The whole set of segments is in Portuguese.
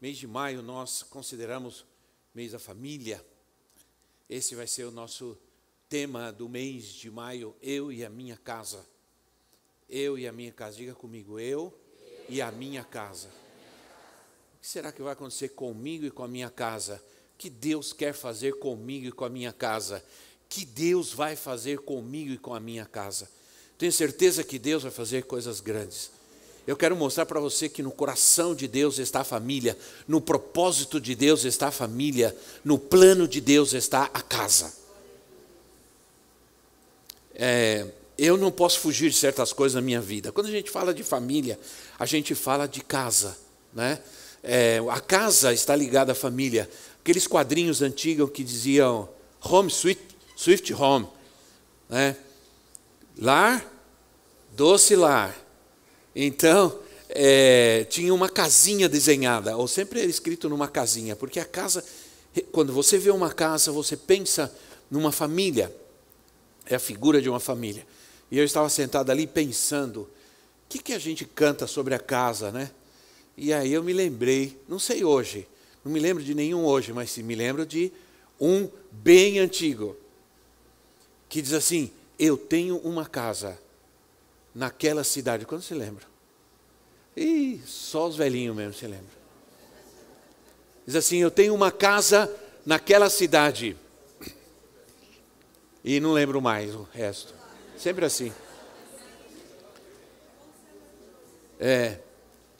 Mês de maio nós consideramos mês da família. Esse vai ser o nosso tema do mês de maio, eu e a minha casa. Eu e a minha casa. Diga comigo, eu e a minha casa. O que será que vai acontecer comigo e com a minha casa? Que Deus quer fazer comigo e com a minha casa? Que Deus vai fazer comigo e com a minha casa? Tenho certeza que Deus vai fazer coisas grandes. Eu quero mostrar para você que no coração de Deus está a família, no propósito de Deus está a família, no plano de Deus está a casa. É, eu não posso fugir de certas coisas na minha vida. Quando a gente fala de família, a gente fala de casa, né? É, a casa está ligada à família. Aqueles quadrinhos antigos que diziam Home Sweet, Swift Home, né? Lar, doce lar então, é, tinha uma casinha desenhada, ou sempre era escrito numa casinha, porque a casa, quando você vê uma casa, você pensa numa família, é a figura de uma família. E eu estava sentado ali pensando, o que, que a gente canta sobre a casa, né? E aí eu me lembrei, não sei hoje, não me lembro de nenhum hoje, mas me lembro de um bem antigo, que diz assim: Eu tenho uma casa naquela cidade. Quando se lembra? E só os velhinhos mesmo se lembram. Diz assim: Eu tenho uma casa naquela cidade. E não lembro mais o resto. Sempre assim. É.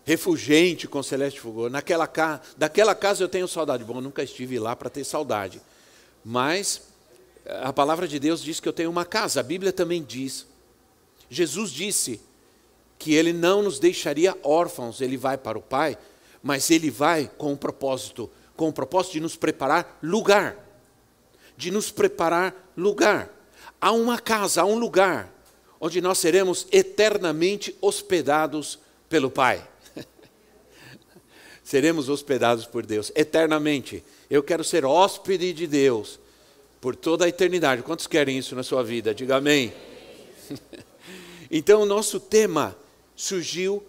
Refugente com Celeste Fugor. Naquela ca... Daquela casa eu tenho saudade. Bom, nunca estive lá para ter saudade. Mas a palavra de Deus diz que eu tenho uma casa. A Bíblia também diz. Jesus disse que ele não nos deixaria órfãos, ele vai para o Pai, mas ele vai com um propósito, com o propósito de nos preparar lugar. De nos preparar lugar. Há uma casa, há um lugar onde nós seremos eternamente hospedados pelo Pai. seremos hospedados por Deus eternamente. Eu quero ser hóspede de Deus por toda a eternidade. Quantos querem isso na sua vida? Diga amém. Então, o nosso tema surgiu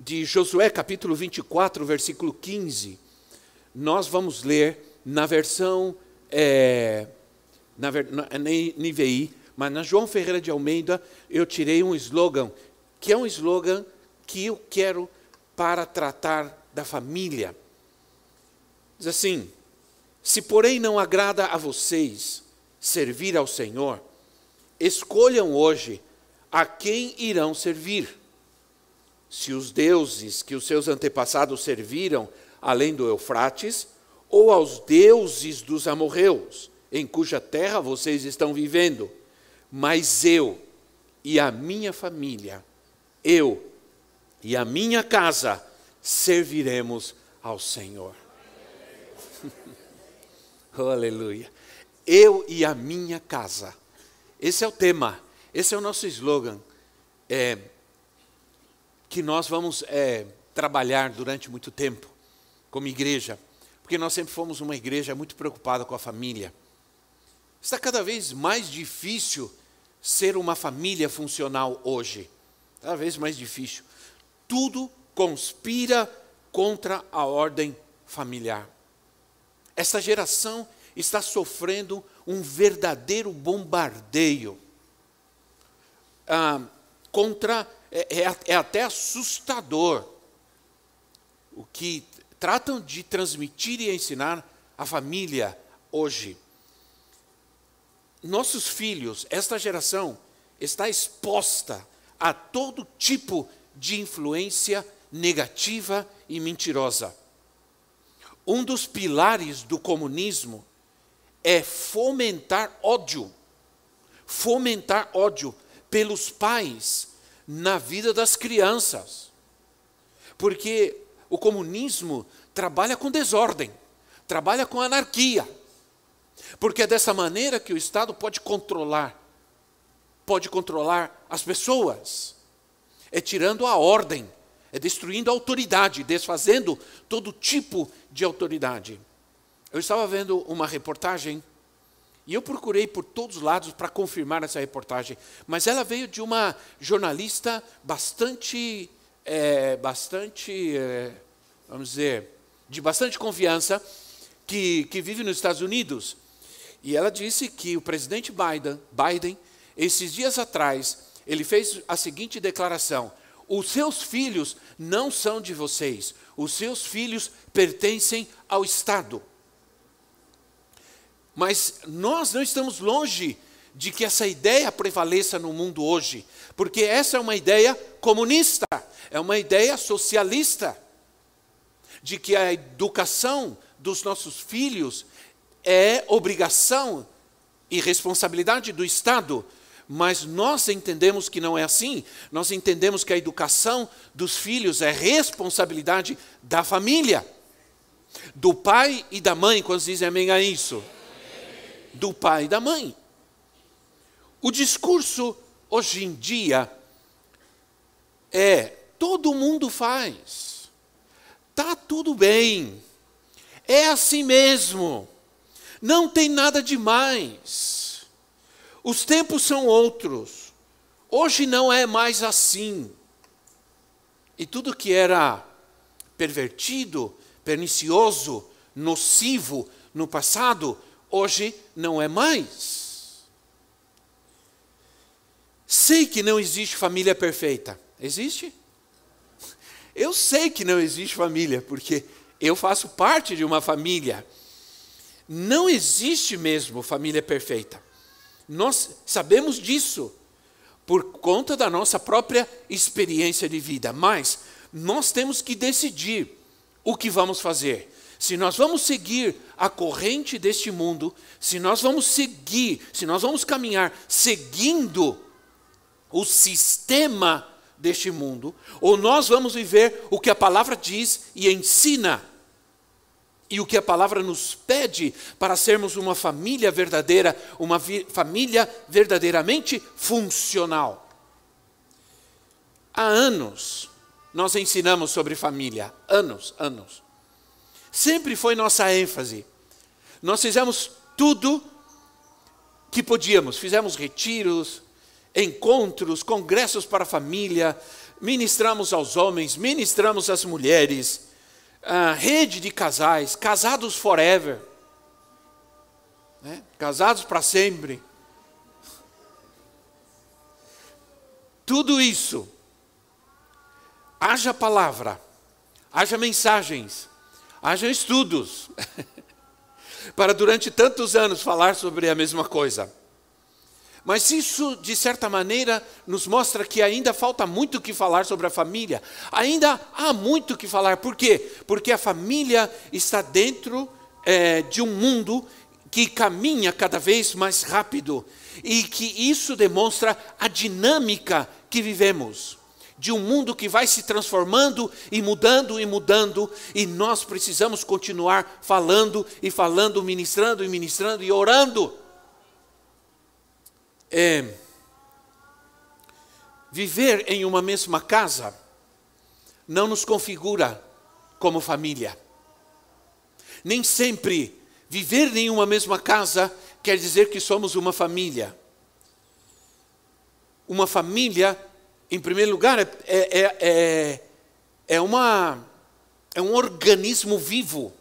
de Josué capítulo 24, versículo 15. Nós vamos ler na versão, é, na, na NVI, mas na João Ferreira de Almeida eu tirei um slogan, que é um slogan que eu quero para tratar da família. Diz assim: Se porém não agrada a vocês servir ao Senhor, escolham hoje a quem irão servir? Se os deuses que os seus antepassados serviram além do Eufrates, ou aos deuses dos amorreus, em cuja terra vocês estão vivendo. Mas eu e a minha família, eu e a minha casa, serviremos ao Senhor. oh, aleluia. Eu e a minha casa. Esse é o tema. Esse é o nosso slogan, é, que nós vamos é, trabalhar durante muito tempo como igreja, porque nós sempre fomos uma igreja muito preocupada com a família. Está cada vez mais difícil ser uma família funcional hoje, cada vez mais difícil. Tudo conspira contra a ordem familiar. Esta geração está sofrendo um verdadeiro bombardeio ah, contra. É, é, é até assustador o que tratam de transmitir e ensinar a família hoje. Nossos filhos, esta geração, está exposta a todo tipo de influência negativa e mentirosa. Um dos pilares do comunismo é fomentar ódio. Fomentar ódio pelos pais na vida das crianças. Porque o comunismo trabalha com desordem, trabalha com anarquia. Porque é dessa maneira que o Estado pode controlar, pode controlar as pessoas. É tirando a ordem, é destruindo a autoridade, desfazendo todo tipo de autoridade. Eu estava vendo uma reportagem e eu procurei por todos os lados para confirmar essa reportagem, mas ela veio de uma jornalista bastante, é, bastante, é, vamos dizer, de bastante confiança, que, que vive nos Estados Unidos. E ela disse que o presidente Biden, Biden, esses dias atrás, ele fez a seguinte declaração: os seus filhos não são de vocês, os seus filhos pertencem ao Estado. Mas nós não estamos longe de que essa ideia prevaleça no mundo hoje, porque essa é uma ideia comunista, é uma ideia socialista, de que a educação dos nossos filhos é obrigação e responsabilidade do Estado, mas nós entendemos que não é assim. Nós entendemos que a educação dos filhos é responsabilidade da família, do pai e da mãe, quando dizem amém a isso do pai e da mãe. O discurso hoje em dia é: todo mundo faz, tá tudo bem, é assim mesmo, não tem nada demais. Os tempos são outros, hoje não é mais assim. E tudo que era pervertido, pernicioso, nocivo no passado, hoje não é mais. Sei que não existe família perfeita. Existe? Eu sei que não existe família, porque eu faço parte de uma família. Não existe mesmo família perfeita. Nós sabemos disso por conta da nossa própria experiência de vida, mas nós temos que decidir o que vamos fazer. Se nós vamos seguir a corrente deste mundo, se nós vamos seguir, se nós vamos caminhar seguindo o sistema deste mundo, ou nós vamos viver o que a palavra diz e ensina, e o que a palavra nos pede para sermos uma família verdadeira, uma família verdadeiramente funcional. Há anos nós ensinamos sobre família, anos, anos. Sempre foi nossa ênfase. Nós fizemos tudo que podíamos. Fizemos retiros, encontros, congressos para a família, ministramos aos homens, ministramos às mulheres, rede de casais, casados forever, né? casados para sempre. Tudo isso, haja palavra, haja mensagens, haja estudos para durante tantos anos falar sobre a mesma coisa. Mas isso, de certa maneira, nos mostra que ainda falta muito o que falar sobre a família. Ainda há muito o que falar. Por quê? Porque a família está dentro é, de um mundo que caminha cada vez mais rápido e que isso demonstra a dinâmica que vivemos de um mundo que vai se transformando e mudando e mudando, e nós precisamos continuar falando e falando, ministrando e ministrando e orando. É, viver em uma mesma casa não nos configura como família. Nem sempre viver em uma mesma casa quer dizer que somos uma família. Uma família em primeiro lugar, é, é, é, é, uma, é um organismo vivo,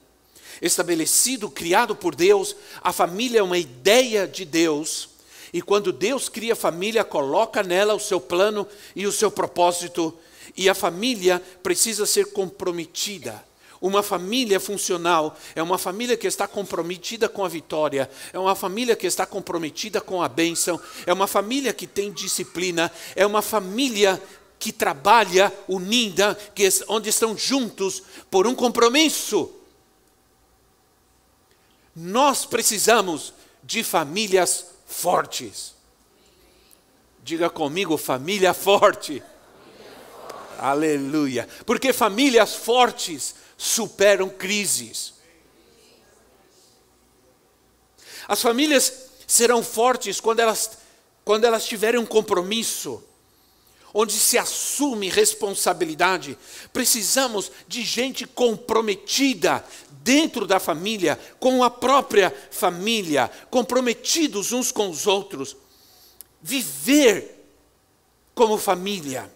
estabelecido, criado por Deus. A família é uma ideia de Deus. E quando Deus cria a família, coloca nela o seu plano e o seu propósito. E a família precisa ser comprometida. Uma família funcional é uma família que está comprometida com a vitória, é uma família que está comprometida com a bênção, é uma família que tem disciplina, é uma família que trabalha unida, que, onde estão juntos por um compromisso. Nós precisamos de famílias fortes. Diga comigo, família forte. Aleluia. Porque famílias fortes superam crises. As famílias serão fortes quando elas, quando elas tiverem um compromisso, onde se assume responsabilidade. Precisamos de gente comprometida dentro da família, com a própria família, comprometidos uns com os outros. Viver como família.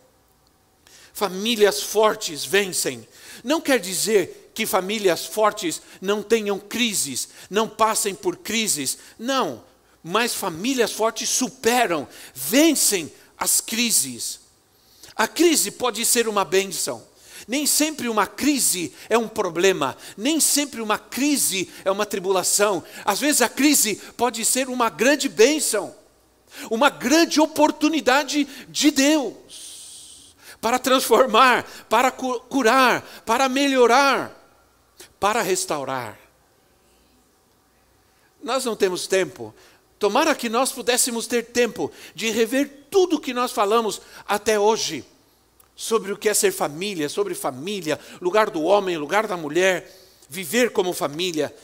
Famílias fortes vencem. Não quer dizer que famílias fortes não tenham crises, não passem por crises. Não. Mas famílias fortes superam, vencem as crises. A crise pode ser uma bênção. Nem sempre uma crise é um problema, nem sempre uma crise é uma tribulação. Às vezes a crise pode ser uma grande bênção, uma grande oportunidade de Deus para transformar, para curar, para melhorar, para restaurar. Nós não temos tempo. Tomara que nós pudéssemos ter tempo de rever tudo o que nós falamos até hoje sobre o que é ser família, sobre família, lugar do homem, lugar da mulher, viver como família.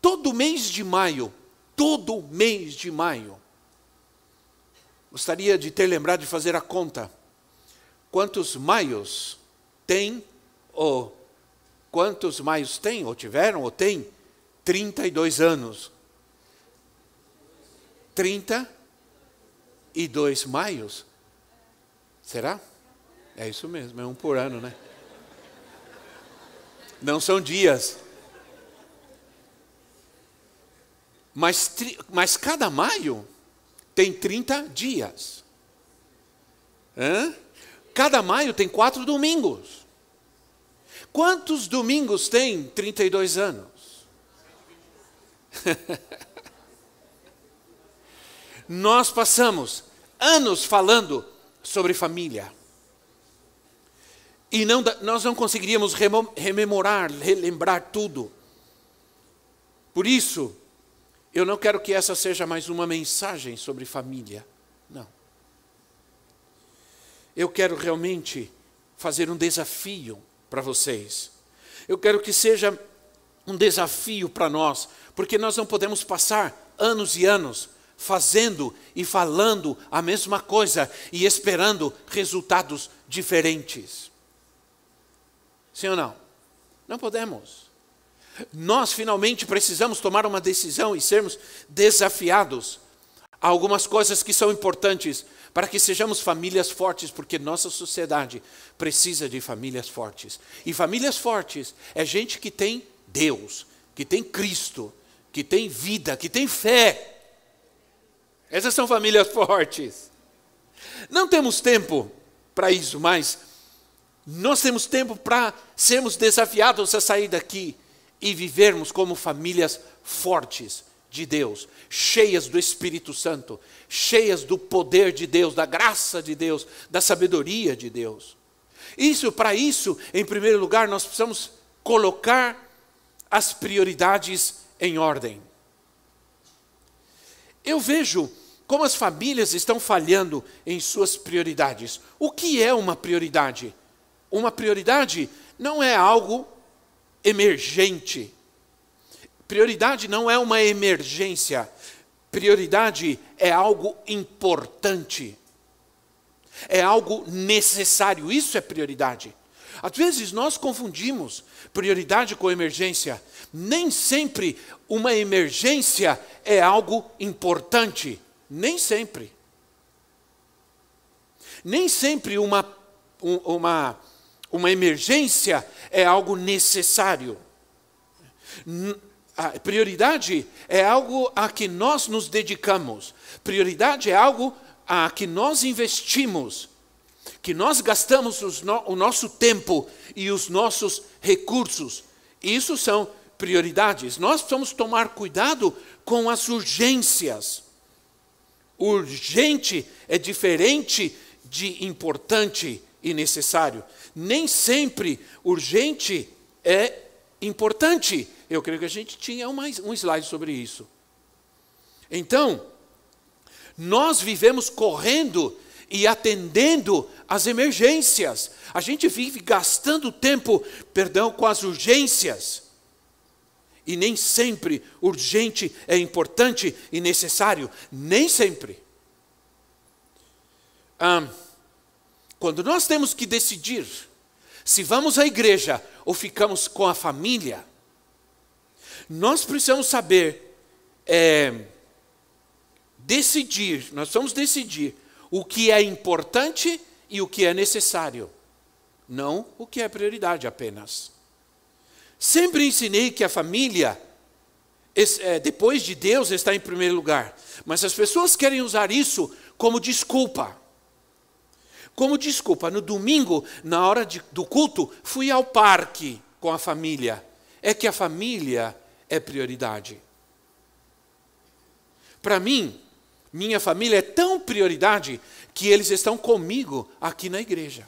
Todo mês de maio, todo mês de maio, gostaria de ter lembrado de fazer a conta. Quantos maios tem, ou quantos maios tem, ou tiveram, ou tem? 32 anos. 32 maios? Será? É isso mesmo, é um por ano, né? Não são dias. Mas, mas cada maio tem 30 dias. Hã? Cada maio tem quatro domingos. Quantos domingos tem 32 anos? Nós passamos anos falando sobre família. E não, nós não conseguiríamos rememorar, relembrar tudo. Por isso, eu não quero que essa seja mais uma mensagem sobre família. Eu quero realmente fazer um desafio para vocês. Eu quero que seja um desafio para nós, porque nós não podemos passar anos e anos fazendo e falando a mesma coisa e esperando resultados diferentes. Sim ou não? Não podemos. Nós finalmente precisamos tomar uma decisão e sermos desafiados a algumas coisas que são importantes para que sejamos famílias fortes, porque nossa sociedade precisa de famílias fortes. E famílias fortes é gente que tem Deus, que tem Cristo, que tem vida, que tem fé. Essas são famílias fortes. Não temos tempo para isso, mas nós temos tempo para sermos desafiados a sair daqui e vivermos como famílias fortes de Deus, cheias do Espírito Santo, cheias do poder de Deus, da graça de Deus, da sabedoria de Deus. Isso, para isso, em primeiro lugar, nós precisamos colocar as prioridades em ordem. Eu vejo como as famílias estão falhando em suas prioridades. O que é uma prioridade? Uma prioridade não é algo emergente. Prioridade não é uma emergência. Prioridade é algo importante. É algo necessário. Isso é prioridade. Às vezes nós confundimos prioridade com emergência. Nem sempre uma emergência é algo importante. Nem sempre. Nem sempre uma, uma uma emergência é algo necessário. A prioridade é algo a que nós nos dedicamos. Prioridade é algo a que nós investimos, que nós gastamos o nosso tempo e os nossos recursos. Isso são prioridades. Nós precisamos tomar cuidado com as urgências. Urgente é diferente de importante e necessário nem sempre urgente é importante. Eu creio que a gente tinha uma, um slide sobre isso. Então, nós vivemos correndo e atendendo às emergências. A gente vive gastando tempo, perdão, com as urgências. E nem sempre urgente é importante e necessário, nem sempre. Ah, quando nós temos que decidir se vamos à igreja ou ficamos com a família, nós precisamos saber é, decidir, nós vamos decidir o que é importante e o que é necessário, não o que é prioridade apenas. Sempre ensinei que a família, é, depois de Deus, está em primeiro lugar, mas as pessoas querem usar isso como desculpa. Como desculpa, no domingo, na hora de, do culto, fui ao parque com a família. É que a família é prioridade. Para mim, minha família é tão prioridade que eles estão comigo aqui na igreja.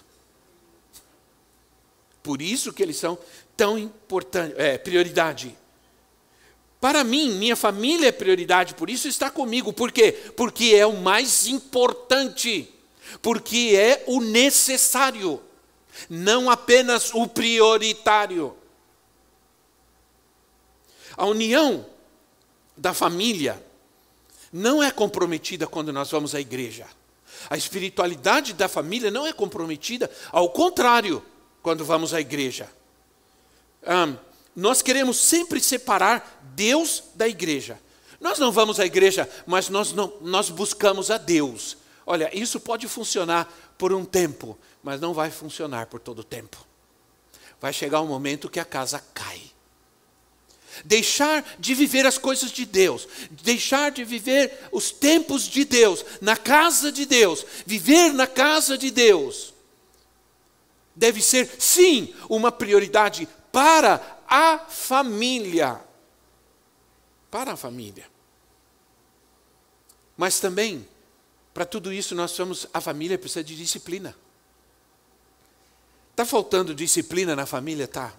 Por isso que eles são tão importante, é, prioridade. Para mim, minha família é prioridade, por isso está comigo. Por quê? Porque é o mais importante porque é o necessário, não apenas o prioritário. A união da família não é comprometida quando nós vamos à igreja. A espiritualidade da família não é comprometida, ao contrário, quando vamos à igreja. Um, nós queremos sempre separar Deus da igreja. Nós não vamos à igreja, mas nós, não, nós buscamos a Deus. Olha, isso pode funcionar por um tempo, mas não vai funcionar por todo o tempo. Vai chegar um momento que a casa cai. Deixar de viver as coisas de Deus, deixar de viver os tempos de Deus, na casa de Deus, viver na casa de Deus, deve ser, sim, uma prioridade para a família. Para a família. Mas também para tudo isso, nós somos, a família precisa de disciplina. Está faltando disciplina na família? Tá.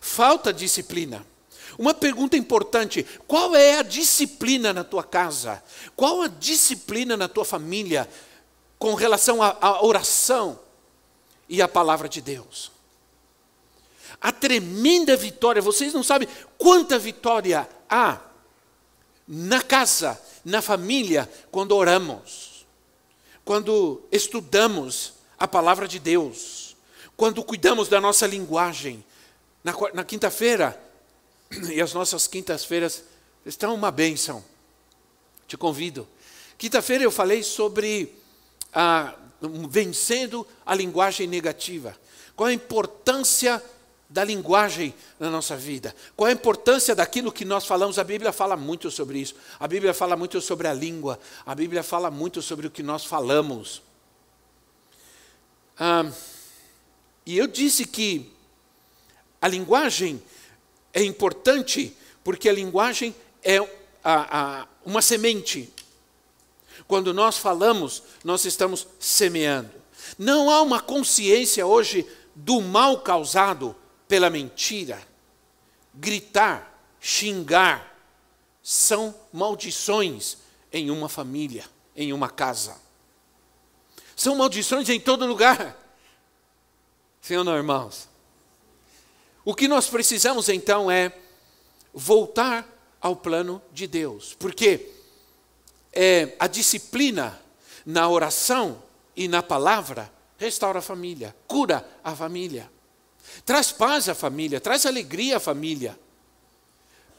Falta disciplina. Uma pergunta importante: qual é a disciplina na tua casa? Qual a disciplina na tua família com relação à oração e à palavra de Deus? A tremenda vitória, vocês não sabem quanta vitória há na casa, na família, quando oramos quando estudamos a palavra de Deus, quando cuidamos da nossa linguagem. Na, na quinta-feira, e as nossas quintas-feiras estão uma bênção. Te convido. Quinta-feira eu falei sobre a, vencendo a linguagem negativa. Qual a importância da linguagem na nossa vida. Qual a importância daquilo que nós falamos? A Bíblia fala muito sobre isso. A Bíblia fala muito sobre a língua. A Bíblia fala muito sobre o que nós falamos. Ah, e eu disse que a linguagem é importante porque a linguagem é a, a, uma semente. Quando nós falamos, nós estamos semeando. Não há uma consciência hoje do mal causado pela mentira, gritar, xingar, são maldições em uma família, em uma casa. São maldições em todo lugar. Ou não, irmãos? O que nós precisamos então é voltar ao plano de Deus, porque é, a disciplina na oração e na palavra restaura a família, cura a família. Traz paz à família, traz alegria à família.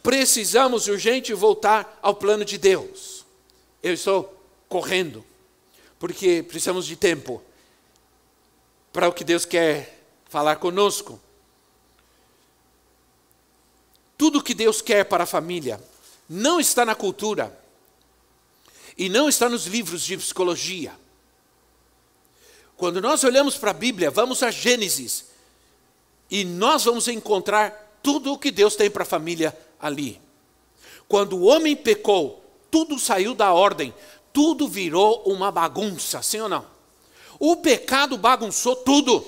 Precisamos urgente voltar ao plano de Deus. Eu estou correndo, porque precisamos de tempo para o que Deus quer falar conosco. Tudo que Deus quer para a família não está na cultura e não está nos livros de psicologia. Quando nós olhamos para a Bíblia, vamos a Gênesis, e nós vamos encontrar tudo o que Deus tem para a família ali. Quando o homem pecou, tudo saiu da ordem, tudo virou uma bagunça, sim ou não? O pecado bagunçou tudo.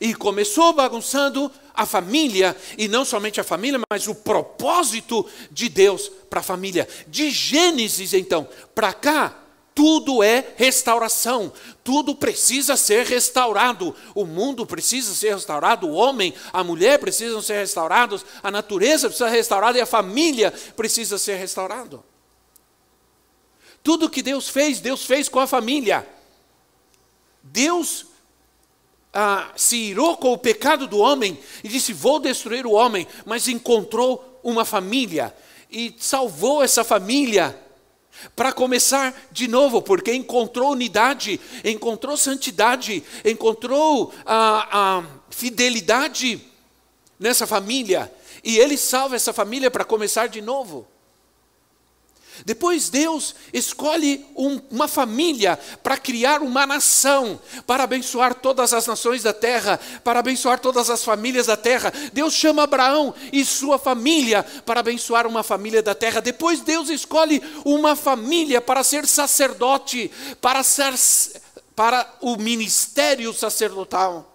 E começou bagunçando a família, e não somente a família, mas o propósito de Deus para a família. De Gênesis, então, para cá, tudo é restauração, tudo precisa ser restaurado. O mundo precisa ser restaurado, o homem, a mulher precisam ser restaurados, a natureza precisa ser restaurada e a família precisa ser restaurado. Tudo que Deus fez, Deus fez com a família. Deus ah, se irou com o pecado do homem e disse: Vou destruir o homem, mas encontrou uma família e salvou essa família para começar de novo, porque encontrou unidade, encontrou santidade, encontrou a, a fidelidade nessa família, e ele salva essa família para começar de novo. Depois Deus escolhe um, uma família para criar uma nação, para abençoar todas as nações da terra, para abençoar todas as famílias da terra. Deus chama Abraão e sua família para abençoar uma família da terra. Depois Deus escolhe uma família para ser sacerdote, para ser para o ministério sacerdotal.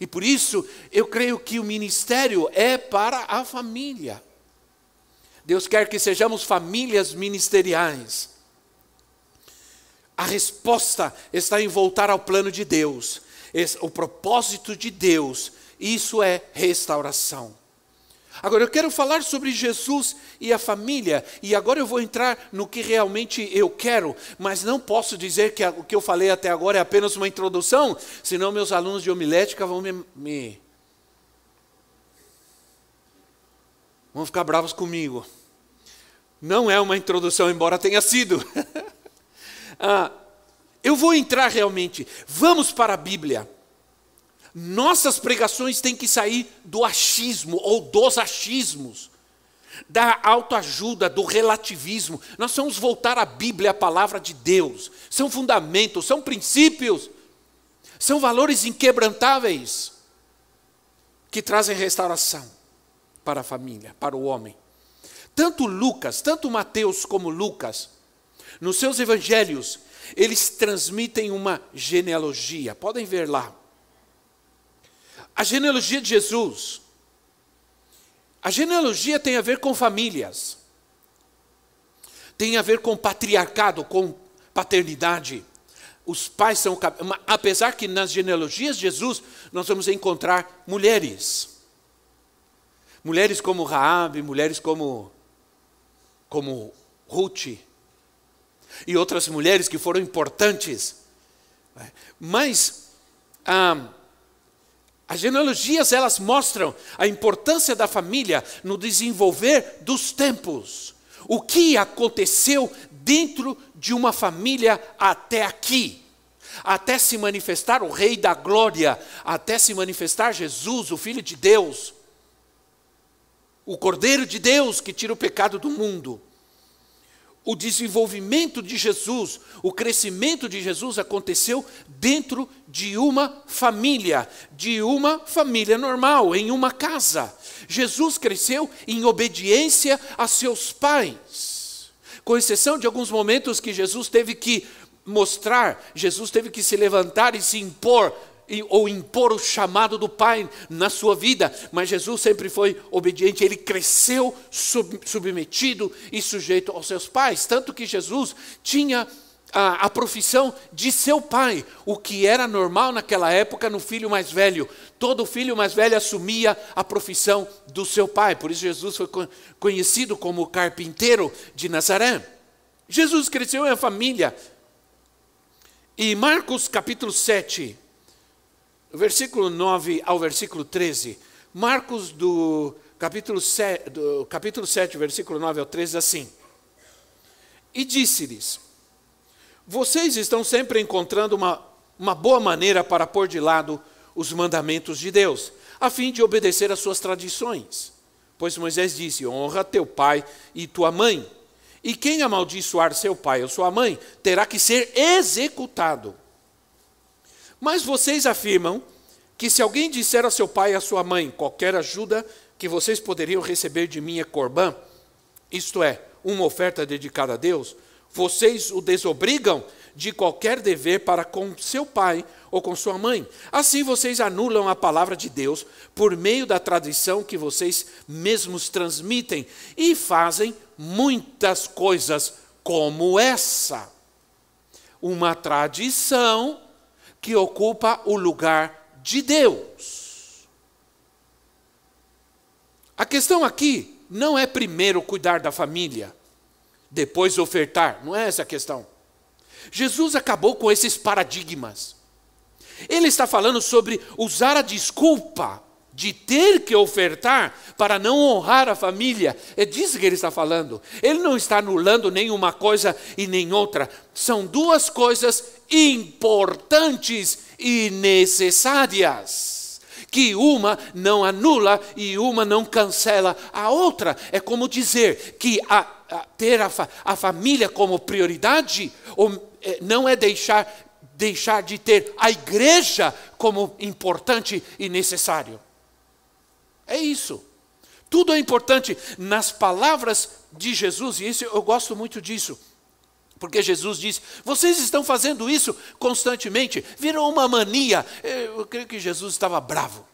E por isso eu creio que o ministério é para a família. Deus quer que sejamos famílias ministeriais. A resposta está em voltar ao plano de Deus, o propósito de Deus, isso é restauração. Agora eu quero falar sobre Jesus e a família, e agora eu vou entrar no que realmente eu quero, mas não posso dizer que o que eu falei até agora é apenas uma introdução, senão meus alunos de homilética vão me, me vão ficar bravos comigo. Não é uma introdução, embora tenha sido. ah, eu vou entrar realmente. Vamos para a Bíblia. Nossas pregações têm que sair do achismo ou dos achismos, da autoajuda, do relativismo. Nós vamos voltar à Bíblia, a palavra de Deus. São fundamentos, são princípios, são valores inquebrantáveis que trazem restauração para a família, para o homem. Tanto Lucas, tanto Mateus como Lucas, nos seus evangelhos, eles transmitem uma genealogia. Podem ver lá. A genealogia de Jesus. A genealogia tem a ver com famílias. Tem a ver com patriarcado, com paternidade. Os pais são. Apesar que nas genealogias de Jesus nós vamos encontrar mulheres. Mulheres como Raabe, mulheres como como Ruth e outras mulheres que foram importantes. Mas ah, as genealogias elas mostram a importância da família no desenvolver dos tempos. O que aconteceu dentro de uma família até aqui? Até se manifestar o Rei da Glória, até se manifestar Jesus, o Filho de Deus o Cordeiro de Deus que tira o pecado do mundo. O desenvolvimento de Jesus, o crescimento de Jesus aconteceu dentro de uma família, de uma família normal, em uma casa. Jesus cresceu em obediência a seus pais. Com exceção de alguns momentos que Jesus teve que mostrar, Jesus teve que se levantar e se impor ou impor o chamado do Pai na sua vida, mas Jesus sempre foi obediente, ele cresceu sub, submetido e sujeito aos seus pais, tanto que Jesus tinha a, a profissão de seu pai, o que era normal naquela época no filho mais velho. Todo filho mais velho assumia a profissão do seu pai, por isso Jesus foi conhecido como carpinteiro de Nazaré. Jesus cresceu em família. E Marcos capítulo 7, versículo 9 ao versículo 13, Marcos do capítulo 7, do capítulo 7, versículo 9 ao 13, assim. E disse-lhes: Vocês estão sempre encontrando uma, uma boa maneira para pôr de lado os mandamentos de Deus, a fim de obedecer às suas tradições. Pois Moisés disse: Honra teu pai e tua mãe. E quem amaldiçoar seu pai ou sua mãe terá que ser executado. Mas vocês afirmam que se alguém disser a seu pai e a sua mãe, qualquer ajuda que vocês poderiam receber de mim é corbã, isto é, uma oferta dedicada a Deus, vocês o desobrigam de qualquer dever para com seu pai ou com sua mãe. Assim vocês anulam a palavra de Deus por meio da tradição que vocês mesmos transmitem e fazem muitas coisas como essa. Uma tradição que ocupa o lugar de Deus. A questão aqui não é primeiro cuidar da família, depois ofertar, não é essa a questão. Jesus acabou com esses paradigmas. Ele está falando sobre usar a desculpa de ter que ofertar para não honrar a família. É disso que ele está falando. Ele não está anulando nenhuma coisa e nem outra. São duas coisas importantes e necessárias. Que uma não anula e uma não cancela a outra. É como dizer que a, a ter a, a família como prioridade ou, é, não é deixar, deixar de ter a igreja como importante e necessário. É isso. Tudo é importante nas palavras de Jesus, e isso eu gosto muito disso. Porque Jesus diz: vocês estão fazendo isso constantemente, virou uma mania. Eu creio que Jesus estava bravo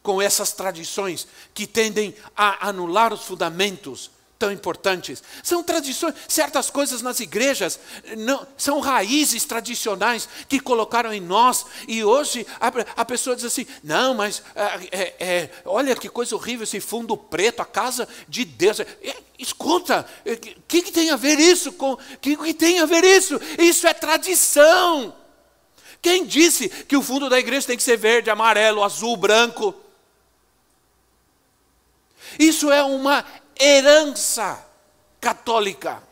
com essas tradições que tendem a anular os fundamentos tão importantes. São tradições, certas coisas nas igrejas não, são raízes tradicionais que colocaram em nós. E hoje a, a pessoa diz assim: não, mas é, é, é olha que coisa horrível esse fundo preto, a casa de Deus. É, escuta, o é, que, que, tem a ver isso com. O que, que tem a ver isso? Isso é tradição. Quem disse que o fundo da igreja tem que ser verde, amarelo, azul, branco? Isso é uma herança católica.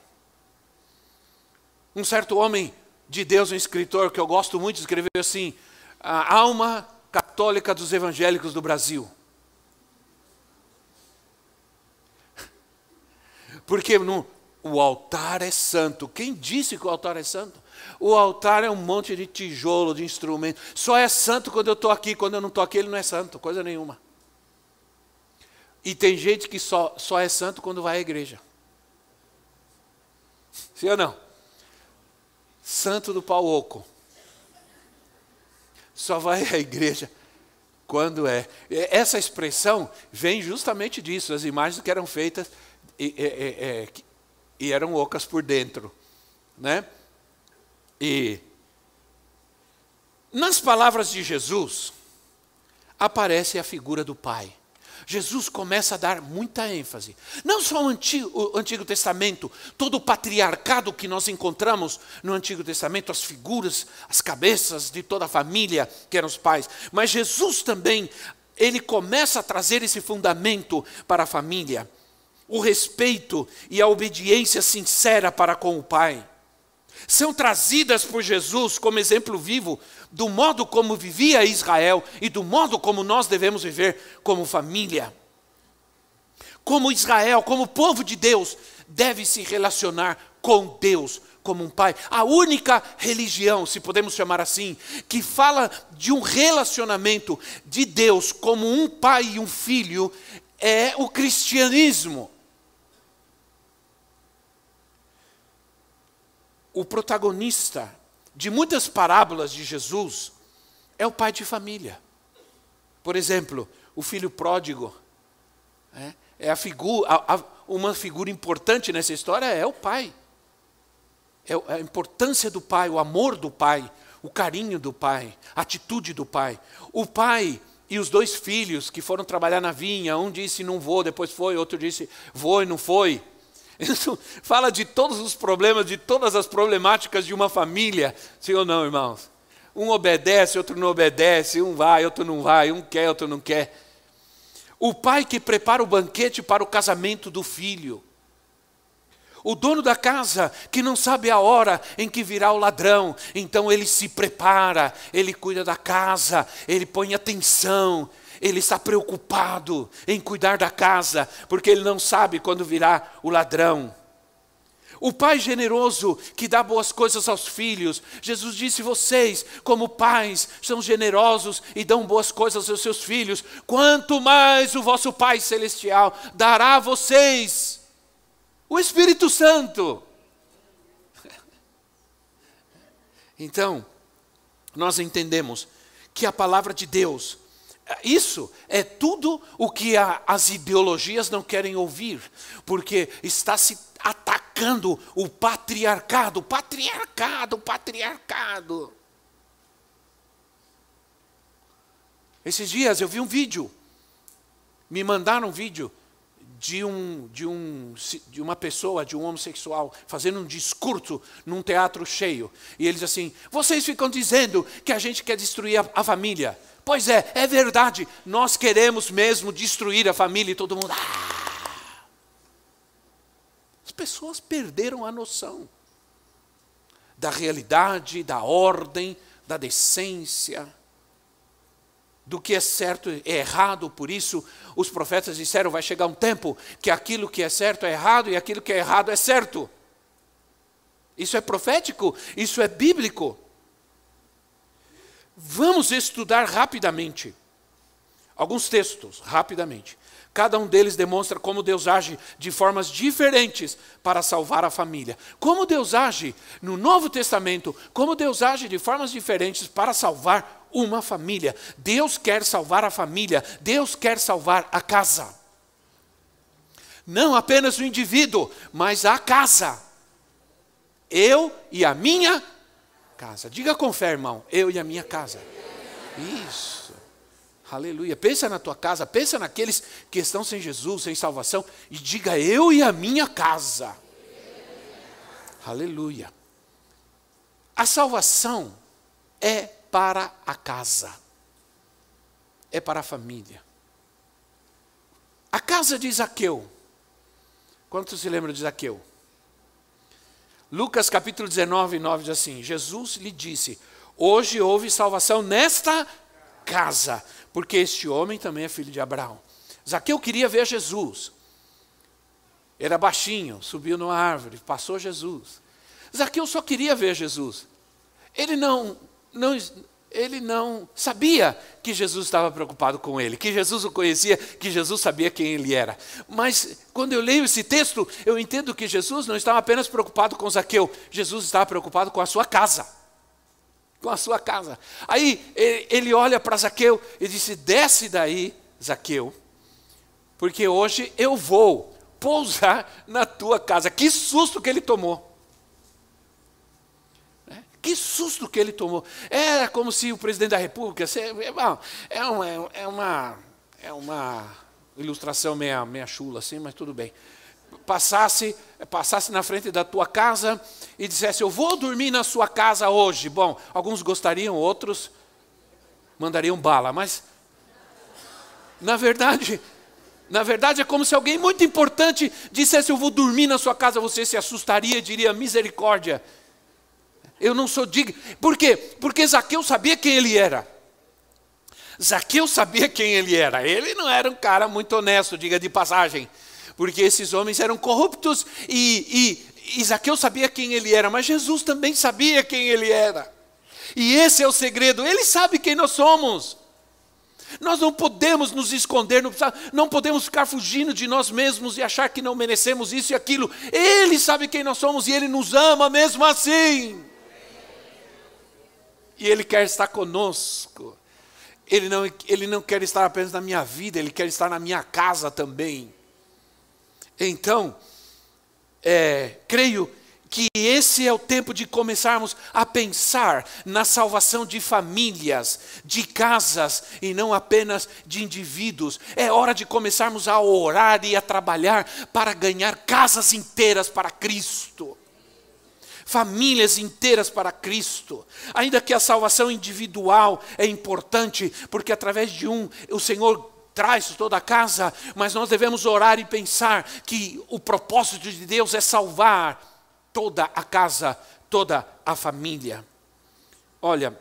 Um certo homem de Deus, um escritor que eu gosto muito, escreveu assim: a alma católica dos evangélicos do Brasil. Porque no, o altar é santo. Quem disse que o altar é santo? O altar é um monte de tijolo, de instrumento. Só é santo quando eu estou aqui. Quando eu não estou aqui, ele não é santo, coisa nenhuma. E tem gente que só, só é santo quando vai à igreja. Sim ou não? Santo do pau oco. Só vai à igreja quando é. Essa expressão vem justamente disso. As imagens que eram feitas e, e, e, e eram ocas por dentro. Né? E nas palavras de Jesus aparece a figura do Pai. Jesus começa a dar muita ênfase. Não só o Antigo, o Antigo, Testamento, todo o patriarcado que nós encontramos no Antigo Testamento, as figuras, as cabeças de toda a família que eram os pais, mas Jesus também, ele começa a trazer esse fundamento para a família, o respeito e a obediência sincera para com o Pai. São trazidas por Jesus como exemplo vivo do modo como vivia Israel e do modo como nós devemos viver como família. Como Israel, como povo de Deus, deve se relacionar com Deus como um pai. A única religião, se podemos chamar assim, que fala de um relacionamento de Deus como um pai e um filho é o cristianismo. O protagonista de muitas parábolas de Jesus é o pai de família. Por exemplo, o filho pródigo. É, é a figura, a, a, uma figura importante nessa história é o pai. É a importância do pai, o amor do pai, o carinho do pai, a atitude do pai. O pai e os dois filhos que foram trabalhar na vinha, um disse não vou, depois foi, outro disse vou e não foi. Isso fala de todos os problemas, de todas as problemáticas de uma família, sim ou não, irmãos? Um obedece, outro não obedece, um vai, outro não vai, um quer, outro não quer. O pai que prepara o banquete para o casamento do filho. O dono da casa que não sabe a hora em que virá o ladrão, então ele se prepara, ele cuida da casa, ele põe atenção, ele está preocupado em cuidar da casa, porque ele não sabe quando virá o ladrão. O pai generoso que dá boas coisas aos filhos. Jesus disse: vocês, como pais, são generosos e dão boas coisas aos seus filhos. Quanto mais o vosso Pai Celestial dará a vocês o Espírito Santo. Então, nós entendemos que a palavra de Deus isso é tudo o que a, as ideologias não querem ouvir, porque está se atacando o patriarcado, patriarcado, patriarcado. Esses dias eu vi um vídeo, me mandaram um vídeo de, um, de, um, de uma pessoa, de um homossexual, fazendo um discurso num teatro cheio. E eles assim: vocês ficam dizendo que a gente quer destruir a, a família. Pois é, é verdade, nós queremos mesmo destruir a família e todo mundo. Ah! As pessoas perderam a noção da realidade, da ordem, da decência do que é certo e é errado, por isso os profetas disseram: vai chegar um tempo que aquilo que é certo é errado e aquilo que é errado é certo. Isso é profético, isso é bíblico. Vamos estudar rapidamente alguns textos, rapidamente. Cada um deles demonstra como Deus age de formas diferentes para salvar a família. Como Deus age no Novo Testamento, como Deus age de formas diferentes para salvar uma família. Deus quer salvar a família, Deus quer salvar a casa. Não apenas o indivíduo, mas a casa. Eu e a minha casa. Diga com fé, irmão, eu e a minha casa. Isso. Aleluia. Pensa na tua casa, pensa naqueles que estão sem Jesus, sem salvação, e diga eu e a minha casa. Aleluia. A salvação é para a casa, é para a família. A casa de Zaqueu. Quantos se lembram de Zaqueu? Lucas capítulo 19, 9 diz assim: Jesus lhe disse: Hoje houve salvação nesta casa, porque este homem também é filho de Abraão. Zaqueu queria ver Jesus. Era baixinho, subiu numa árvore, passou Jesus. Zaqueu só queria ver Jesus. Ele não, não, ele não sabia que Jesus estava preocupado com ele, que Jesus o conhecia, que Jesus sabia quem ele era. Mas quando eu leio esse texto, eu entendo que Jesus não estava apenas preocupado com Zaqueu, Jesus estava preocupado com a sua casa com a sua casa. Aí ele olha para Zaqueu e disse: Desce daí, Zaqueu, porque hoje eu vou pousar na tua casa. Que susto que ele tomou! É, que susto que ele tomou. Era como se o presidente da República. É, é uma, é uma, é uma ilustração meia, meia chula, assim, mas tudo bem passasse, passasse na frente da tua casa e dissesse: Eu vou dormir na sua casa hoje. Bom, alguns gostariam, outros mandariam bala, mas na verdade, na verdade é como se alguém muito importante dissesse: Eu vou dormir na sua casa. Você se assustaria e diria: Misericórdia. Eu não sou digno. Por quê? Porque Zaqueu sabia quem ele era. Zaqueu sabia quem ele era. Ele não era um cara muito honesto, diga de passagem porque esses homens eram corruptos e, e Isaqueu sabia quem ele era, mas Jesus também sabia quem ele era. E esse é o segredo, ele sabe quem nós somos. Nós não podemos nos esconder, não podemos ficar fugindo de nós mesmos e achar que não merecemos isso e aquilo. Ele sabe quem nós somos e ele nos ama mesmo assim. E ele quer estar conosco. Ele não, ele não quer estar apenas na minha vida, ele quer estar na minha casa também. Então, é, creio que esse é o tempo de começarmos a pensar na salvação de famílias, de casas e não apenas de indivíduos. É hora de começarmos a orar e a trabalhar para ganhar casas inteiras para Cristo. Famílias inteiras para Cristo, ainda que a salvação individual é importante, porque através de um o Senhor traz toda a casa, mas nós devemos orar e pensar que o propósito de Deus é salvar toda a casa, toda a família. Olha,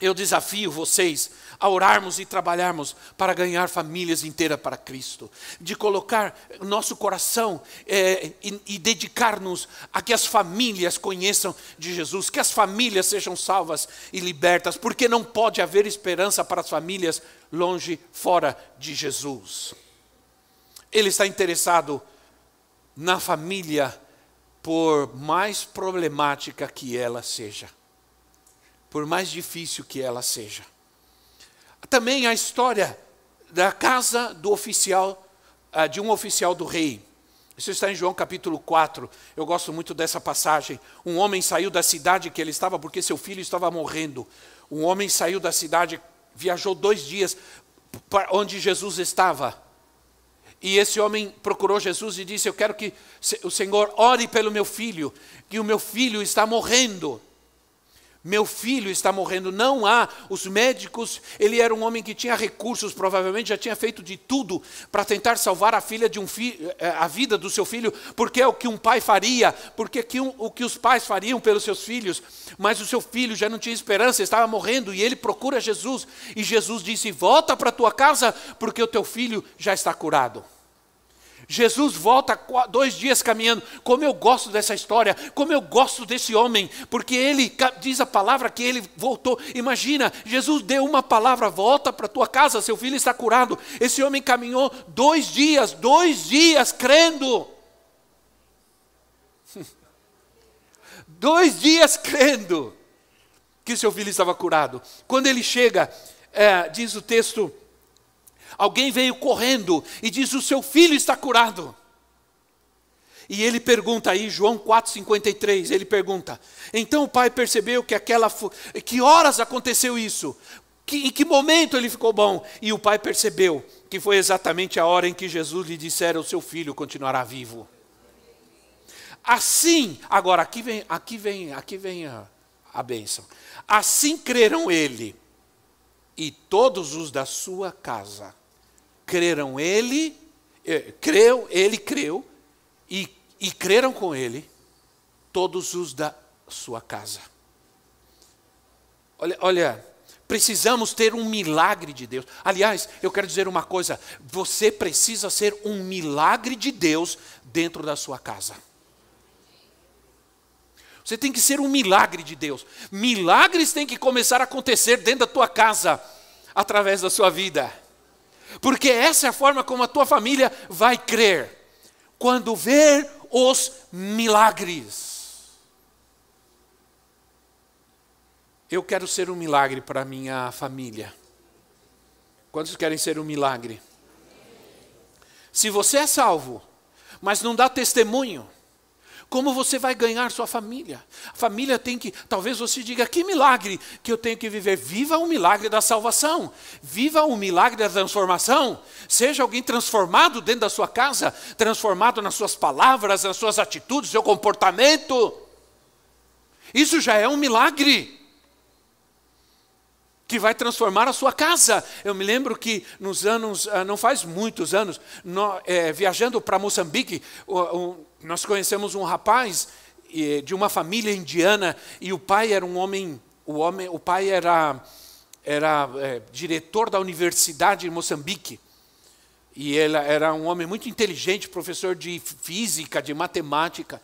eu desafio vocês a orarmos e trabalharmos para ganhar famílias inteiras para Cristo, de colocar nosso coração é, e, e dedicar-nos a que as famílias conheçam de Jesus, que as famílias sejam salvas e libertas, porque não pode haver esperança para as famílias longe, fora de Jesus. Ele está interessado na família, por mais problemática que ela seja por mais difícil que ela seja. Também a história da casa do oficial, ah, de um oficial do rei. Isso está em João capítulo 4. Eu gosto muito dessa passagem. Um homem saiu da cidade que ele estava porque seu filho estava morrendo. Um homem saiu da cidade, viajou dois dias para onde Jesus estava. E esse homem procurou Jesus e disse: Eu quero que o Senhor ore pelo meu filho, que o meu filho está morrendo. Meu filho está morrendo. Não há. Os médicos, ele era um homem que tinha recursos, provavelmente já tinha feito de tudo para tentar salvar a filha de um filho, eh, a vida do seu filho, porque é o que um pai faria, porque é o que os pais fariam pelos seus filhos. Mas o seu filho já não tinha esperança, estava morrendo e ele procura Jesus. E Jesus disse: Volta para tua casa, porque o teu filho já está curado. Jesus volta dois dias caminhando. Como eu gosto dessa história, como eu gosto desse homem, porque ele diz a palavra que ele voltou. Imagina, Jesus deu uma palavra: volta para tua casa, seu filho está curado. Esse homem caminhou dois dias, dois dias crendo. dois dias crendo que seu filho estava curado. Quando ele chega, é, diz o texto Alguém veio correndo e diz: O seu filho está curado. E ele pergunta aí, João 4,53, ele pergunta: Então o pai percebeu que aquela. Que horas aconteceu isso? Que, em que momento ele ficou bom? E o pai percebeu que foi exatamente a hora em que Jesus lhe dissera: O seu filho continuará vivo. Assim, agora aqui vem, aqui vem, aqui vem a, a bênção. Assim creram ele e todos os da sua casa creram ele, eh, creu, ele creu, e, e creram com ele todos os da sua casa. Olha, olha, precisamos ter um milagre de Deus. Aliás, eu quero dizer uma coisa: você precisa ser um milagre de Deus dentro da sua casa. Você tem que ser um milagre de Deus. Milagres têm que começar a acontecer dentro da tua casa, através da sua vida. Porque essa é a forma como a tua família vai crer. Quando ver os milagres. Eu quero ser um milagre para minha família. Quantos querem ser um milagre? Se você é salvo, mas não dá testemunho, como você vai ganhar sua família? A família tem que, talvez você diga, que milagre que eu tenho que viver. Viva o milagre da salvação, viva o milagre da transformação. Seja alguém transformado dentro da sua casa, transformado nas suas palavras, nas suas atitudes, seu comportamento. Isso já é um milagre que vai transformar a sua casa. Eu me lembro que nos anos, ah, não faz muitos anos, no, é, viajando para Moçambique, nós conhecemos um rapaz de uma família indiana e o pai era um homem, o homem, o pai era era é, diretor da universidade de Moçambique. E ele era um homem muito inteligente, professor de física, de matemática.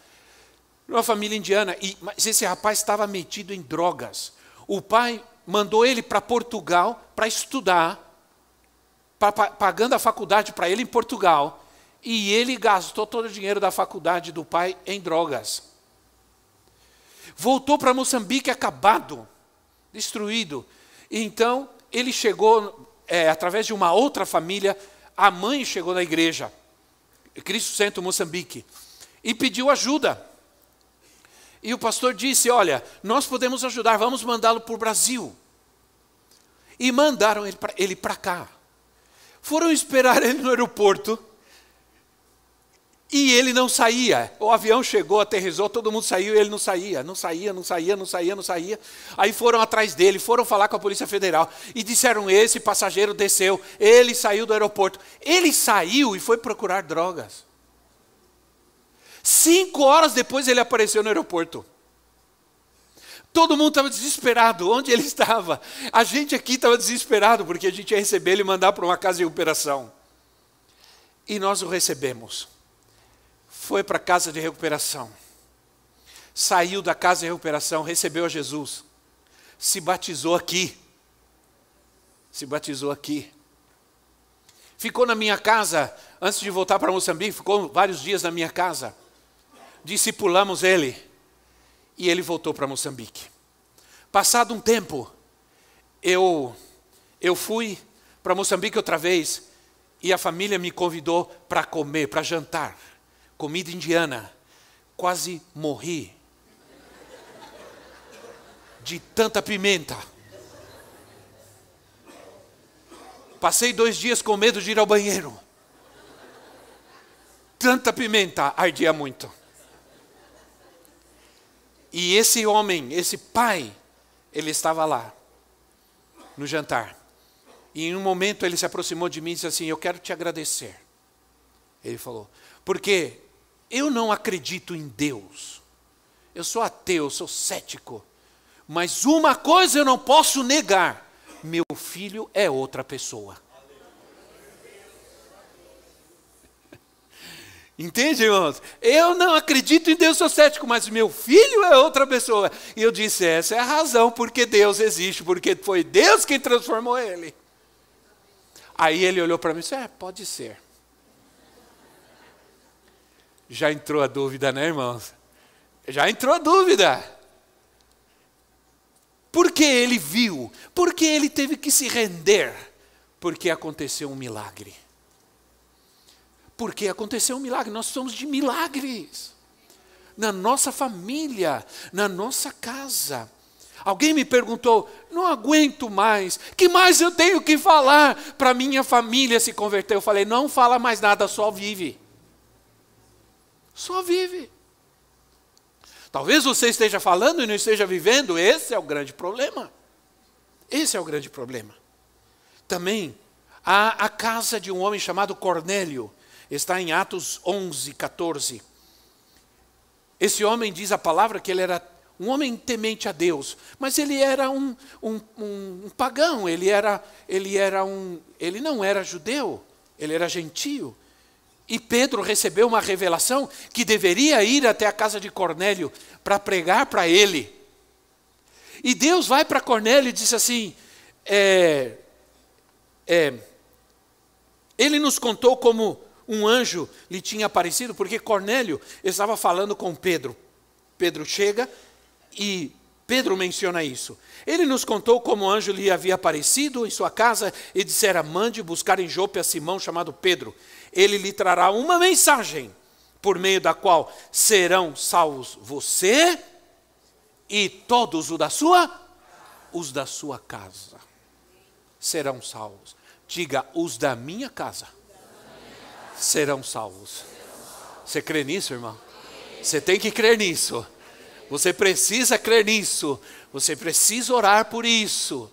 Uma família indiana. E, mas esse rapaz estava metido em drogas. O pai mandou ele para Portugal para estudar, pra, pagando a faculdade para ele em Portugal. E ele gastou todo o dinheiro da faculdade do pai em drogas. Voltou para Moçambique acabado, destruído. Então, ele chegou, é, através de uma outra família, a mãe chegou na igreja, Cristo Centro Moçambique, e pediu ajuda. E o pastor disse: Olha, nós podemos ajudar, vamos mandá-lo para o Brasil. E mandaram ele para cá. Foram esperar ele no aeroporto. E ele não saía. O avião chegou, aterrizou, todo mundo saiu e ele não saía. Não saía, não saía, não saía, não saía. Aí foram atrás dele, foram falar com a Polícia Federal e disseram: esse passageiro desceu, ele saiu do aeroporto. Ele saiu e foi procurar drogas. Cinco horas depois ele apareceu no aeroporto. Todo mundo estava desesperado. Onde ele estava? A gente aqui estava desesperado porque a gente ia receber ele e mandar para uma casa de operação. E nós o recebemos foi para a casa de recuperação. Saiu da casa de recuperação, recebeu a Jesus. Se batizou aqui. Se batizou aqui. Ficou na minha casa, antes de voltar para Moçambique, ficou vários dias na minha casa. Discipulamos ele. E ele voltou para Moçambique. Passado um tempo, eu, eu fui para Moçambique outra vez e a família me convidou para comer, para jantar comida indiana. Quase morri de tanta pimenta. Passei dois dias com medo de ir ao banheiro. Tanta pimenta ardia muito. E esse homem, esse pai, ele estava lá, no jantar. E em um momento ele se aproximou de mim e disse assim: Eu quero te agradecer. Ele falou, porque eu não acredito em Deus. Eu sou ateu, sou cético. Mas uma coisa eu não posso negar: meu filho é outra pessoa. Entende, irmãos? Eu não acredito em Deus, sou cético, mas meu filho é outra pessoa. E eu disse: essa é a razão porque Deus existe, porque foi Deus quem transformou ele. Aí ele olhou para mim e disse: É, pode ser. Já entrou a dúvida, né, irmãos? Já entrou a dúvida. Porque ele viu, porque ele teve que se render, porque aconteceu um milagre. Porque aconteceu um milagre, nós somos de milagres. Na nossa família, na nossa casa. Alguém me perguntou, não aguento mais, que mais eu tenho que falar para minha família se converter? Eu falei, não fala mais nada, só vive. Só vive. Talvez você esteja falando e não esteja vivendo, esse é o grande problema. Esse é o grande problema. Também, a, a casa de um homem chamado Cornélio, está em Atos 11, 14. Esse homem diz a palavra que ele era um homem temente a Deus, mas ele era um, um, um, um pagão, ele, era, ele, era um, ele não era judeu, ele era gentio. E Pedro recebeu uma revelação que deveria ir até a casa de Cornélio para pregar para ele. E Deus vai para Cornélio e diz assim: é, é, Ele nos contou como um anjo lhe tinha aparecido, porque Cornélio estava falando com Pedro. Pedro chega e Pedro menciona isso. Ele nos contou como o anjo lhe havia aparecido em sua casa e dissera: Mande buscar em Jope a Simão chamado Pedro ele lhe trará uma mensagem, por meio da qual serão salvos você e todos os da sua, os da sua casa. Serão salvos. Diga, os da minha casa serão salvos. Você crê nisso, irmão? Você tem que crer nisso. Você precisa crer nisso. Você precisa orar por isso.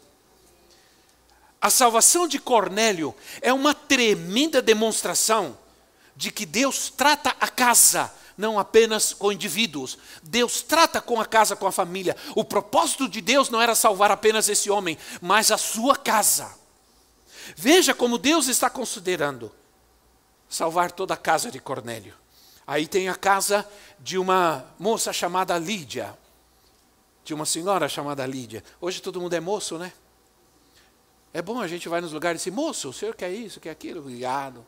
A salvação de Cornélio é uma tremenda demonstração de que Deus trata a casa não apenas com indivíduos. Deus trata com a casa, com a família. O propósito de Deus não era salvar apenas esse homem, mas a sua casa. Veja como Deus está considerando salvar toda a casa de Cornélio. Aí tem a casa de uma moça chamada Lídia, de uma senhora chamada Lídia. Hoje todo mundo é moço, né? É bom a gente vai nos lugares e dizer, moço, o senhor quer isso, quer aquilo? Obrigado.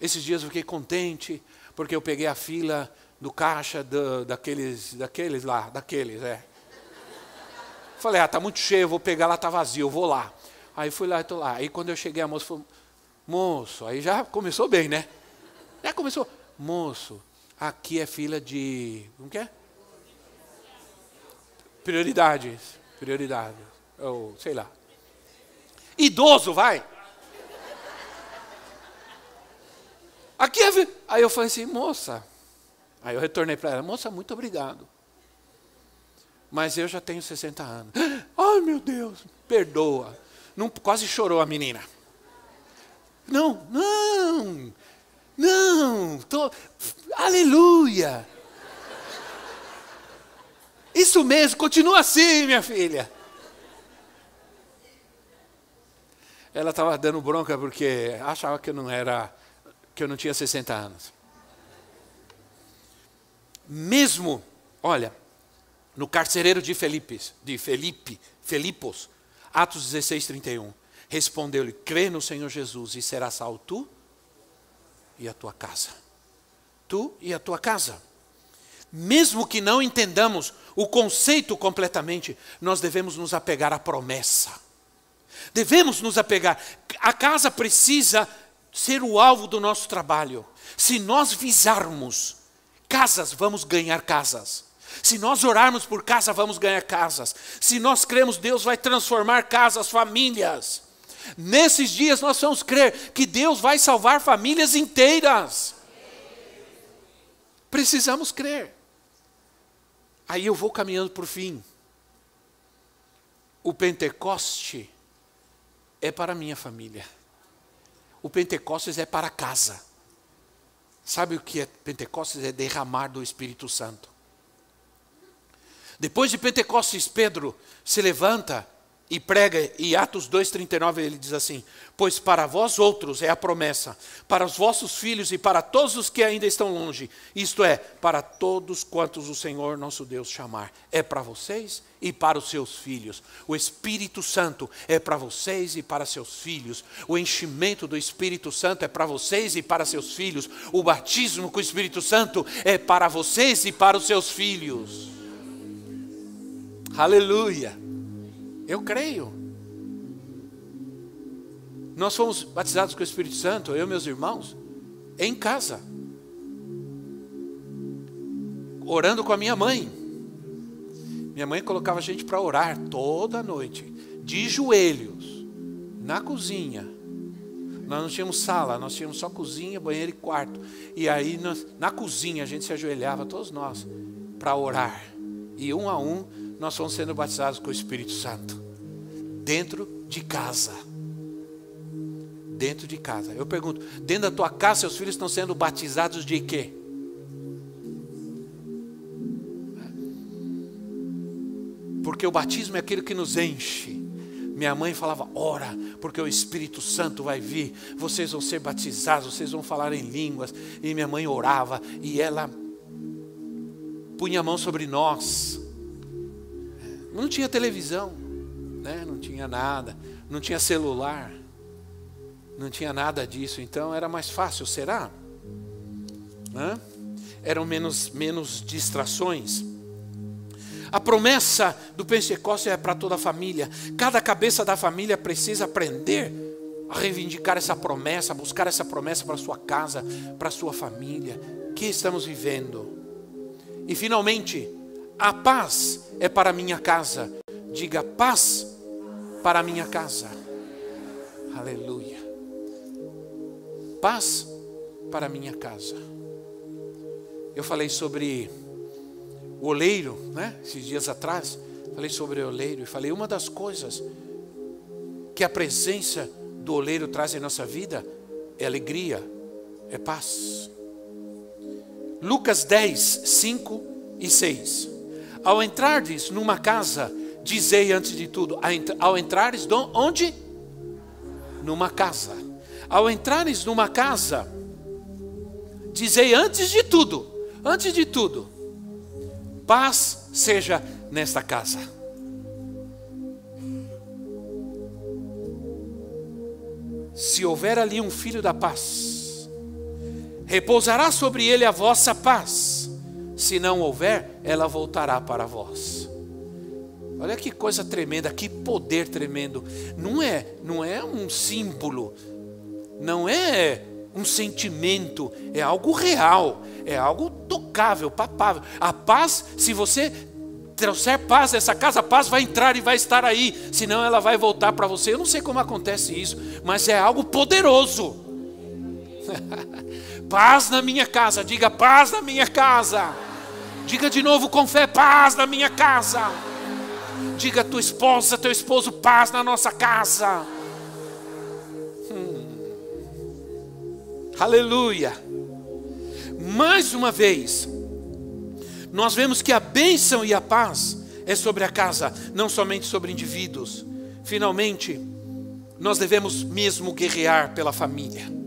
Esses dias eu fiquei contente, porque eu peguei a fila do caixa do, daqueles, daqueles lá, daqueles, é. Falei, ah, tá muito cheio, vou pegar lá, tá vazio, vou lá. Aí fui lá e estou lá. Aí quando eu cheguei, a moça falou, moço, aí já começou bem, né? Já começou, moço, aqui é fila de, como que é? Prioridades, prioridades, ou sei lá. Idoso, vai. Aqui é. Aí eu falei assim, moça. Aí eu retornei para ela, moça, muito obrigado. Mas eu já tenho 60 anos. Ai, meu Deus, perdoa. Não, quase chorou a menina. Não, não, não, tô, aleluia. Isso mesmo, continua assim, minha filha. ela estava dando bronca porque achava que eu não era, que eu não tinha 60 anos. Mesmo, olha, no carcereiro de Felipe, de Felipe, Filipos, Atos 16, 31, respondeu-lhe: crê no Senhor Jesus e será salvo tu e a tua casa. Tu e a tua casa. Mesmo que não entendamos o conceito completamente, nós devemos nos apegar à promessa. Devemos nos apegar. A casa precisa ser o alvo do nosso trabalho. Se nós visarmos casas, vamos ganhar casas. Se nós orarmos por casa, vamos ganhar casas. Se nós cremos, Deus vai transformar casas, famílias. Nesses dias nós vamos crer que Deus vai salvar famílias inteiras. Precisamos crer. Aí eu vou caminhando para o fim. O Pentecoste é para a minha família. O Pentecostes é para casa. Sabe o que é Pentecostes? É derramar do Espírito Santo. Depois de Pentecostes, Pedro se levanta e prega, e Atos 2,39 ele diz assim: Pois para vós outros é a promessa, para os vossos filhos e para todos os que ainda estão longe, isto é, para todos quantos o Senhor nosso Deus chamar. É para vocês e para os seus filhos. O Espírito Santo é para vocês e para seus filhos. O enchimento do Espírito Santo é para vocês e para seus filhos. O batismo com o Espírito Santo é para vocês e para os seus filhos. Aleluia. Eu creio. Nós fomos batizados com o Espírito Santo, eu e meus irmãos, em casa, orando com a minha mãe. Minha mãe colocava a gente para orar toda noite, de joelhos, na cozinha. Nós não tínhamos sala, nós tínhamos só cozinha, banheiro e quarto. E aí, nós, na cozinha, a gente se ajoelhava, todos nós, para orar. E um a um, nós fomos sendo batizados com o Espírito Santo. Dentro de casa. Dentro de casa. Eu pergunto, dentro da tua casa, seus filhos estão sendo batizados de quê? Porque o batismo é aquilo que nos enche. Minha mãe falava, ora, porque o Espírito Santo vai vir, vocês vão ser batizados, vocês vão falar em línguas. E minha mãe orava, e ela punha a mão sobre nós. Não tinha televisão, né? não tinha nada, não tinha celular, não tinha nada disso, então era mais fácil, será? Hã? Eram menos, menos distrações. A promessa do Pentecostes é para toda a família. Cada cabeça da família precisa aprender a reivindicar essa promessa, a buscar essa promessa para sua casa, para sua família. Que estamos vivendo? E finalmente, a paz é para minha casa. Diga paz para minha casa. Aleluia. Paz para minha casa. Eu falei sobre o oleiro, né? Esses dias atrás, falei sobre o oleiro e falei uma das coisas que a presença do oleiro traz em nossa vida é alegria, é paz. Lucas 10, 5 e 6. Ao entrardes numa casa, dizei antes de tudo, ao entrares onde? Numa casa. Ao entrares numa casa, dizei antes de tudo, antes de tudo, paz seja nesta casa. Se houver ali um filho da paz, repousará sobre ele a vossa paz se não houver, ela voltará para vós. Olha que coisa tremenda, que poder tremendo. Não é, não é um símbolo, não é um sentimento, é algo real, é algo tocável, papável. A paz, se você trouxer paz nessa casa, a paz vai entrar e vai estar aí, senão ela vai voltar para você. Eu não sei como acontece isso, mas é algo poderoso. paz na minha casa, diga paz na minha casa. Diga de novo com fé: paz na minha casa. Diga tua esposa, teu esposo, paz na nossa casa. Hum. Aleluia. Mais uma vez, nós vemos que a bênção e a paz é sobre a casa, não somente sobre indivíduos. Finalmente, nós devemos mesmo guerrear pela família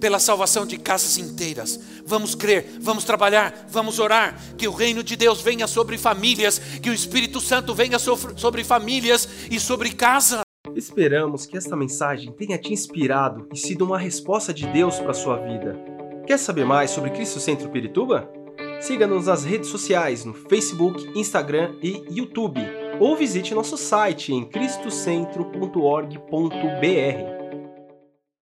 pela salvação de casas inteiras. Vamos crer, vamos trabalhar, vamos orar, que o reino de Deus venha sobre famílias, que o Espírito Santo venha sobre famílias e sobre casa. Esperamos que esta mensagem tenha te inspirado e sido uma resposta de Deus para a sua vida. Quer saber mais sobre Cristo Centro Pirituba? Siga-nos nas redes sociais no Facebook, Instagram e YouTube, ou visite nosso site em cristocentro.org.br.